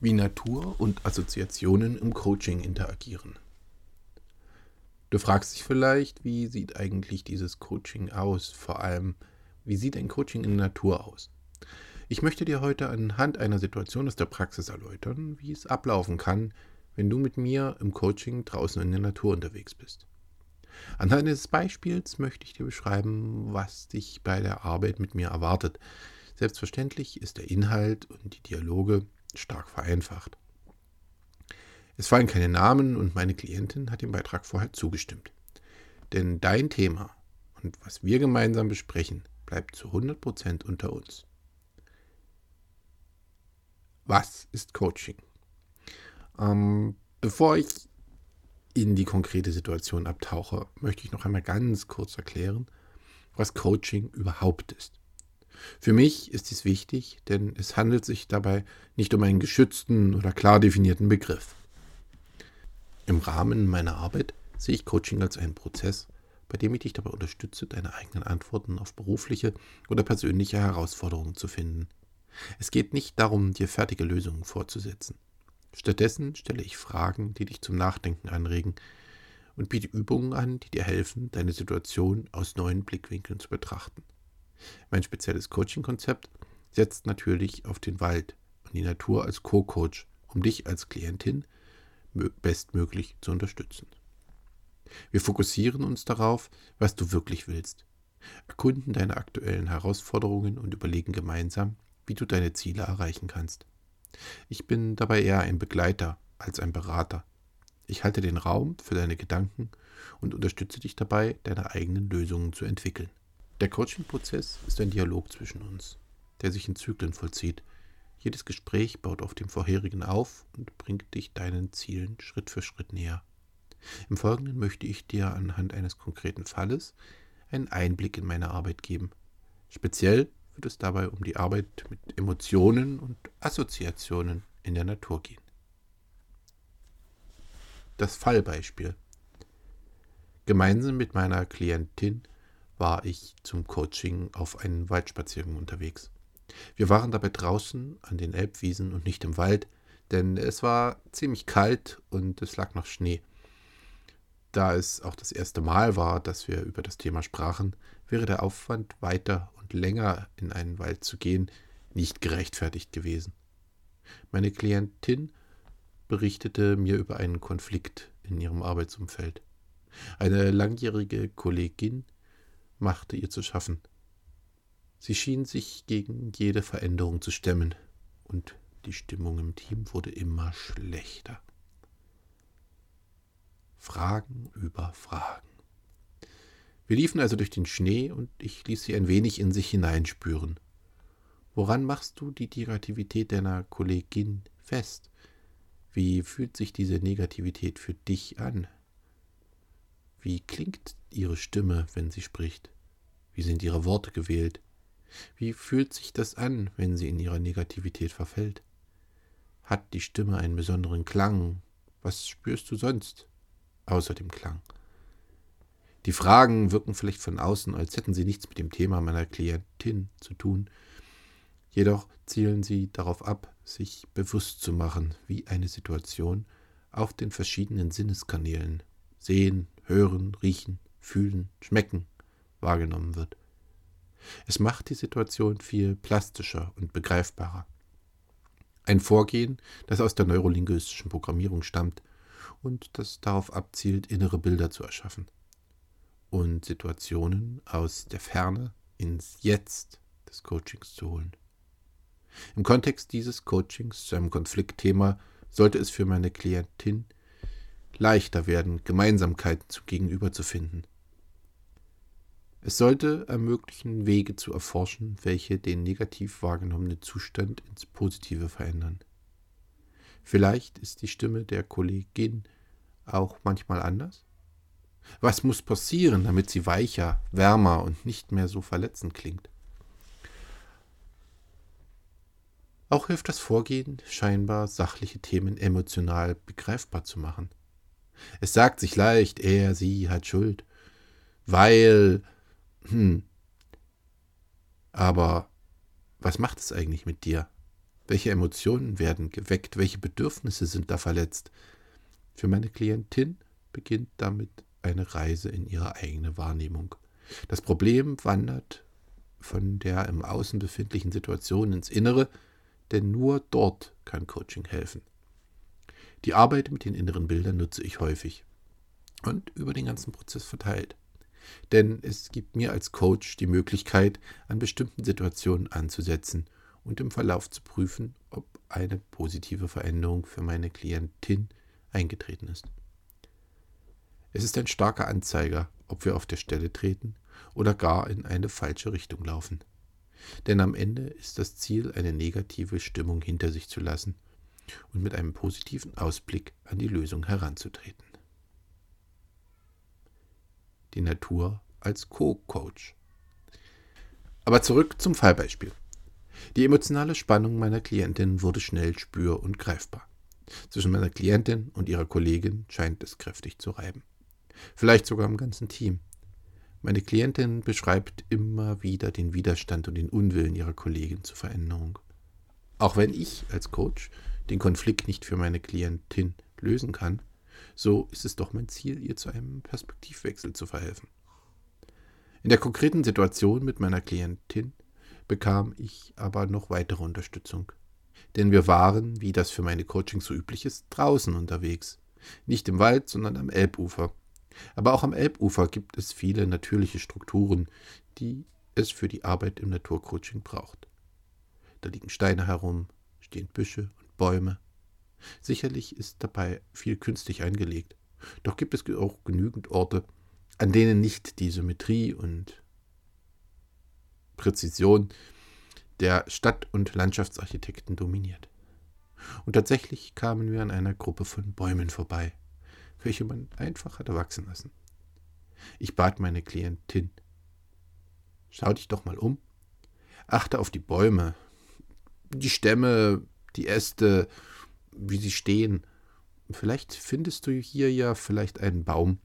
wie Natur und Assoziationen im Coaching interagieren. Du fragst dich vielleicht, wie sieht eigentlich dieses Coaching aus? Vor allem, wie sieht ein Coaching in der Natur aus? Ich möchte dir heute anhand einer Situation aus der Praxis erläutern, wie es ablaufen kann, wenn du mit mir im Coaching draußen in der Natur unterwegs bist. Anhand eines Beispiels möchte ich dir beschreiben, was dich bei der Arbeit mit mir erwartet. Selbstverständlich ist der Inhalt und die Dialoge stark vereinfacht. Es fallen keine Namen und meine Klientin hat dem Beitrag vorher zugestimmt. Denn dein Thema und was wir gemeinsam besprechen, bleibt zu 100% unter uns. Was ist Coaching? Ähm, bevor ich in die konkrete Situation abtauche, möchte ich noch einmal ganz kurz erklären, was Coaching überhaupt ist. Für mich ist dies wichtig, denn es handelt sich dabei nicht um einen geschützten oder klar definierten Begriff. Im Rahmen meiner Arbeit sehe ich Coaching als einen Prozess, bei dem ich dich dabei unterstütze, deine eigenen Antworten auf berufliche oder persönliche Herausforderungen zu finden. Es geht nicht darum, dir fertige Lösungen vorzusetzen. Stattdessen stelle ich Fragen, die dich zum Nachdenken anregen und biete Übungen an, die dir helfen, deine Situation aus neuen Blickwinkeln zu betrachten. Mein spezielles Coaching-Konzept setzt natürlich auf den Wald und die Natur als Co-Coach, um dich als Klientin bestmöglich zu unterstützen. Wir fokussieren uns darauf, was du wirklich willst, erkunden deine aktuellen Herausforderungen und überlegen gemeinsam, wie du deine Ziele erreichen kannst. Ich bin dabei eher ein Begleiter als ein Berater. Ich halte den Raum für deine Gedanken und unterstütze dich dabei, deine eigenen Lösungen zu entwickeln. Der Coaching-Prozess ist ein Dialog zwischen uns, der sich in Zyklen vollzieht. Jedes Gespräch baut auf dem vorherigen auf und bringt dich deinen Zielen Schritt für Schritt näher. Im Folgenden möchte ich dir anhand eines konkreten Falles einen Einblick in meine Arbeit geben. Speziell wird es dabei um die Arbeit mit Emotionen und Assoziationen in der Natur gehen. Das Fallbeispiel. Gemeinsam mit meiner Klientin war ich zum Coaching auf einen Waldspaziergang unterwegs. Wir waren dabei draußen an den Elbwiesen und nicht im Wald, denn es war ziemlich kalt und es lag noch Schnee. Da es auch das erste Mal war, dass wir über das Thema sprachen, wäre der Aufwand, weiter und länger in einen Wald zu gehen, nicht gerechtfertigt gewesen. Meine Klientin berichtete mir über einen Konflikt in ihrem Arbeitsumfeld. Eine langjährige Kollegin machte ihr zu schaffen. Sie schien sich gegen jede Veränderung zu stemmen, und die Stimmung im Team wurde immer schlechter. Fragen über Fragen. Wir liefen also durch den Schnee und ich ließ sie ein wenig in sich hineinspüren. Woran machst du die Negativität deiner Kollegin fest? Wie fühlt sich diese Negativität für dich an? Wie klingt ihre Stimme, wenn sie spricht? Wie sind ihre Worte gewählt? Wie fühlt sich das an, wenn sie in ihrer Negativität verfällt? Hat die Stimme einen besonderen Klang? Was spürst du sonst außer dem Klang? Die Fragen wirken vielleicht von außen, als hätten sie nichts mit dem Thema meiner Klientin zu tun. Jedoch zielen sie darauf ab, sich bewusst zu machen, wie eine Situation auf den verschiedenen Sinneskanälen sehen, hören, riechen, fühlen, schmecken wahrgenommen wird. Es macht die Situation viel plastischer und begreifbarer. Ein Vorgehen, das aus der neurolinguistischen Programmierung stammt und das darauf abzielt, innere Bilder zu erschaffen und Situationen aus der Ferne ins Jetzt des Coachings zu holen. Im Kontext dieses Coachings zu einem Konfliktthema sollte es für meine Klientin leichter werden, Gemeinsamkeiten zu gegenüber zu finden. Es sollte ermöglichen, Wege zu erforschen, welche den negativ wahrgenommenen Zustand ins Positive verändern. Vielleicht ist die Stimme der Kollegin auch manchmal anders? Was muss passieren, damit sie weicher, wärmer und nicht mehr so verletzend klingt? Auch hilft das Vorgehen, scheinbar sachliche Themen emotional begreifbar zu machen. Es sagt sich leicht, er, sie hat Schuld, weil, hm, aber was macht es eigentlich mit dir, Welche Emotionen werden geweckt? Welche Bedürfnisse sind da verletzt? Für meine Klientin beginnt damit eine Reise in ihre eigene Wahrnehmung. Das Problem wandert von der im Außen befindlichen Situation ins Innere, denn nur dort kann Coaching helfen. Die Arbeit mit den inneren Bildern nutze ich häufig und über den ganzen Prozess verteilt. Denn es gibt mir als Coach die Möglichkeit, an bestimmten Situationen anzusetzen und im Verlauf zu prüfen, ob eine positive Veränderung für meine Klientin eingetreten ist. Es ist ein starker Anzeiger, ob wir auf der Stelle treten oder gar in eine falsche Richtung laufen. Denn am Ende ist das Ziel, eine negative Stimmung hinter sich zu lassen und mit einem positiven Ausblick an die Lösung heranzutreten. Die Natur als Co-Coach. Aber zurück zum Fallbeispiel. Die emotionale Spannung meiner Klientin wurde schnell spür- und greifbar. Zwischen meiner Klientin und ihrer Kollegin scheint es kräftig zu reiben. Vielleicht sogar im ganzen Team. Meine Klientin beschreibt immer wieder den Widerstand und den Unwillen ihrer Kollegin zur Veränderung. Auch wenn ich als Coach den Konflikt nicht für meine Klientin lösen kann, so ist es doch mein Ziel, ihr zu einem Perspektivwechsel zu verhelfen. In der konkreten Situation mit meiner Klientin bekam ich aber noch weitere Unterstützung. Denn wir waren, wie das für meine Coachings so üblich ist, draußen unterwegs. Nicht im Wald, sondern am Elbufer. Aber auch am Elbufer gibt es viele natürliche Strukturen, die es für die Arbeit im Naturcoaching braucht. Da liegen Steine herum, stehen Büsche und Bäume. Sicherlich ist dabei viel künstlich eingelegt. Doch gibt es auch genügend Orte, an denen nicht die Symmetrie und Präzision der Stadt- und Landschaftsarchitekten dominiert. Und tatsächlich kamen wir an einer Gruppe von Bäumen vorbei, welche man einfach hatte wachsen lassen. Ich bat meine Klientin, schau dich doch mal um, achte auf die Bäume, die Stämme, die Äste, wie sie stehen. Vielleicht findest du hier ja vielleicht einen Baum,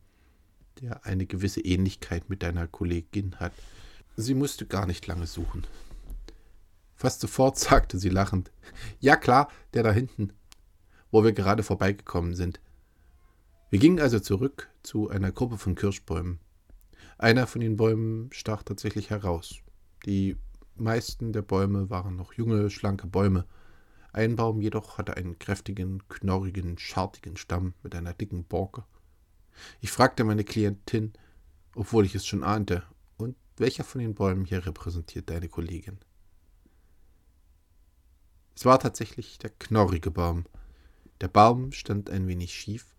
der eine gewisse Ähnlichkeit mit deiner Kollegin hat. Sie musste gar nicht lange suchen. Fast sofort sagte sie lachend, ja klar, der da hinten, wo wir gerade vorbeigekommen sind. Wir gingen also zurück zu einer Gruppe von Kirschbäumen. Einer von den Bäumen stach tatsächlich heraus. Die meisten der Bäume waren noch junge, schlanke Bäume. Ein Baum jedoch hatte einen kräftigen, knorrigen, schartigen Stamm mit einer dicken Borke. Ich fragte meine Klientin, obwohl ich es schon ahnte, und welcher von den Bäumen hier repräsentiert deine Kollegin? Es war tatsächlich der knorrige Baum. Der Baum stand ein wenig schief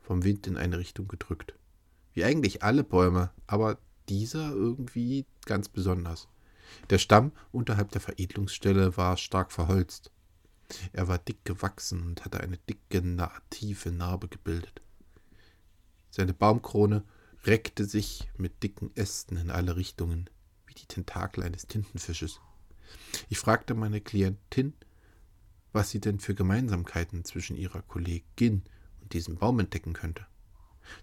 vom Wind in eine Richtung gedrückt. Wie eigentlich alle Bäume, aber dieser irgendwie ganz besonders. Der Stamm unterhalb der Veredelungsstelle war stark verholzt. Er war dick gewachsen und hatte eine dicke, tiefe Narbe gebildet. Seine Baumkrone reckte sich mit dicken Ästen in alle Richtungen, wie die Tentakel eines Tintenfisches. Ich fragte meine Klientin, was sie denn für Gemeinsamkeiten zwischen ihrer Kollegin diesem Baum entdecken könnte.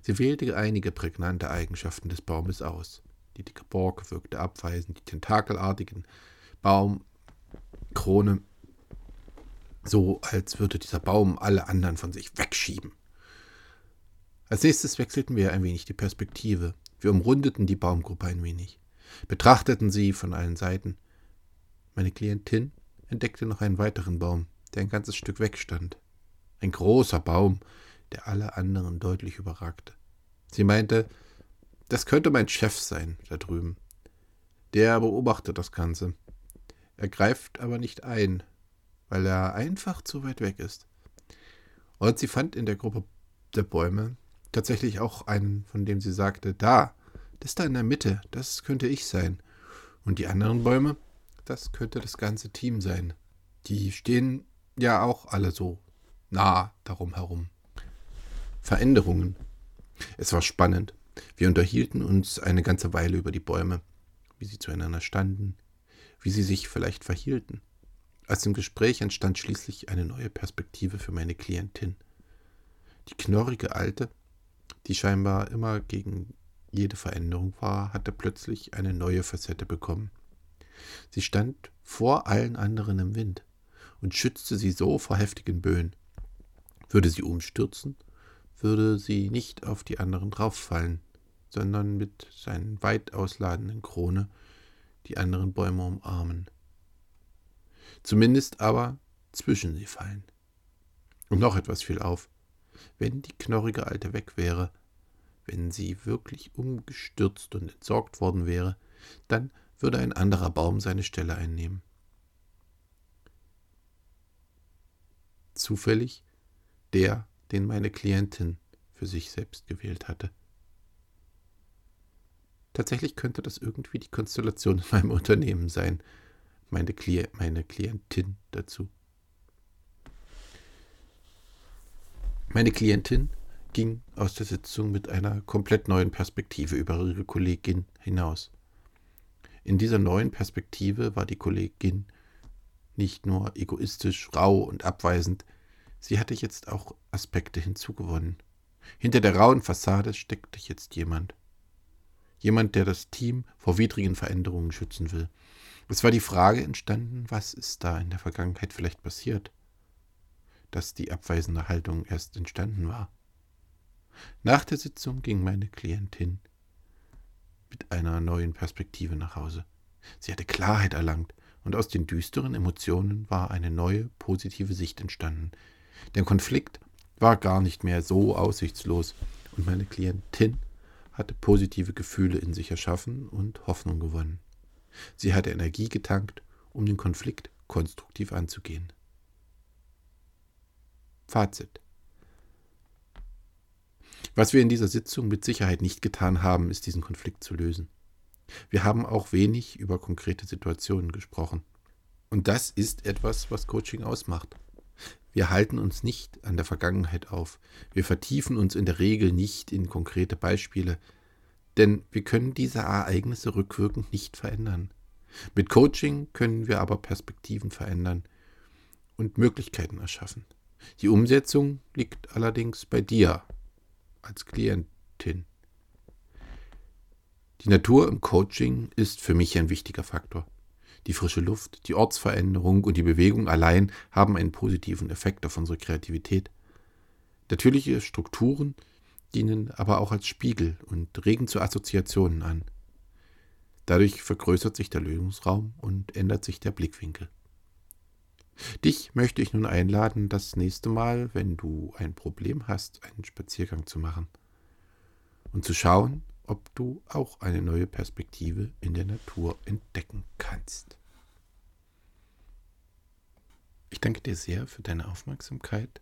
Sie wählte einige prägnante Eigenschaften des Baumes aus. Die dicke Borke wirkte abweisend, die tentakelartigen Baumkrone, so als würde dieser Baum alle anderen von sich wegschieben. Als nächstes wechselten wir ein wenig die Perspektive. Wir umrundeten die Baumgruppe ein wenig, betrachteten sie von allen Seiten. Meine Klientin entdeckte noch einen weiteren Baum, der ein ganzes Stück wegstand. Ein großer Baum, der alle anderen deutlich überragte. Sie meinte, das könnte mein Chef sein, da drüben. Der beobachtet das Ganze. Er greift aber nicht ein, weil er einfach zu weit weg ist. Und sie fand in der Gruppe der Bäume tatsächlich auch einen, von dem sie sagte, da, das da in der Mitte, das könnte ich sein. Und die anderen Bäume, das könnte das ganze Team sein. Die stehen ja auch alle so nah darum herum. Veränderungen. Es war spannend. Wir unterhielten uns eine ganze Weile über die Bäume, wie sie zueinander standen, wie sie sich vielleicht verhielten. Aus dem Gespräch entstand schließlich eine neue Perspektive für meine Klientin. Die knorrige Alte, die scheinbar immer gegen jede Veränderung war, hatte plötzlich eine neue Facette bekommen. Sie stand vor allen anderen im Wind und schützte sie so vor heftigen Böen. Würde sie umstürzen, würde sie nicht auf die anderen drauffallen, sondern mit seinen weit ausladenden Krone die anderen Bäume umarmen. Zumindest aber zwischen sie fallen. Und noch etwas fiel auf. Wenn die knorrige Alte weg wäre, wenn sie wirklich umgestürzt und entsorgt worden wäre, dann würde ein anderer Baum seine Stelle einnehmen. Zufällig der, den meine Klientin für sich selbst gewählt hatte. Tatsächlich könnte das irgendwie die Konstellation in meinem Unternehmen sein, meine, Kli meine Klientin dazu. Meine Klientin ging aus der Sitzung mit einer komplett neuen Perspektive über ihre Kollegin hinaus. In dieser neuen Perspektive war die Kollegin nicht nur egoistisch, rau und abweisend, sie hatte jetzt auch Aspekte hinzugewonnen. Hinter der rauen Fassade steckte jetzt jemand. Jemand, der das Team vor widrigen Veränderungen schützen will. Es war die Frage entstanden, was ist da in der Vergangenheit vielleicht passiert, dass die abweisende Haltung erst entstanden war. Nach der Sitzung ging meine Klientin mit einer neuen Perspektive nach Hause. Sie hatte Klarheit erlangt, und aus den düsteren Emotionen war eine neue, positive Sicht entstanden. Der Konflikt war gar nicht mehr so aussichtslos, und meine Klientin hatte positive Gefühle in sich erschaffen und Hoffnung gewonnen. Sie hatte Energie getankt, um den Konflikt konstruktiv anzugehen. Fazit was wir in dieser Sitzung mit Sicherheit nicht getan haben, ist diesen Konflikt zu lösen. Wir haben auch wenig über konkrete Situationen gesprochen. Und das ist etwas, was Coaching ausmacht. Wir halten uns nicht an der Vergangenheit auf. Wir vertiefen uns in der Regel nicht in konkrete Beispiele, denn wir können diese Ereignisse rückwirkend nicht verändern. Mit Coaching können wir aber Perspektiven verändern und Möglichkeiten erschaffen. Die Umsetzung liegt allerdings bei dir als Klientin. Die Natur im Coaching ist für mich ein wichtiger Faktor. Die frische Luft, die Ortsveränderung und die Bewegung allein haben einen positiven Effekt auf unsere Kreativität. Natürliche Strukturen dienen aber auch als Spiegel und regen zu Assoziationen an. Dadurch vergrößert sich der Lösungsraum und ändert sich der Blickwinkel. Dich möchte ich nun einladen, das nächste Mal, wenn du ein Problem hast, einen Spaziergang zu machen und zu schauen, ob du auch eine neue Perspektive in der Natur entdecken kannst. Ich danke dir sehr für deine Aufmerksamkeit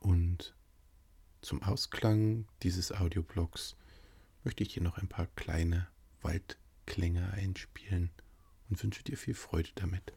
und zum Ausklang dieses Audioblogs möchte ich dir noch ein paar kleine Waldklänge einspielen und wünsche dir viel Freude damit.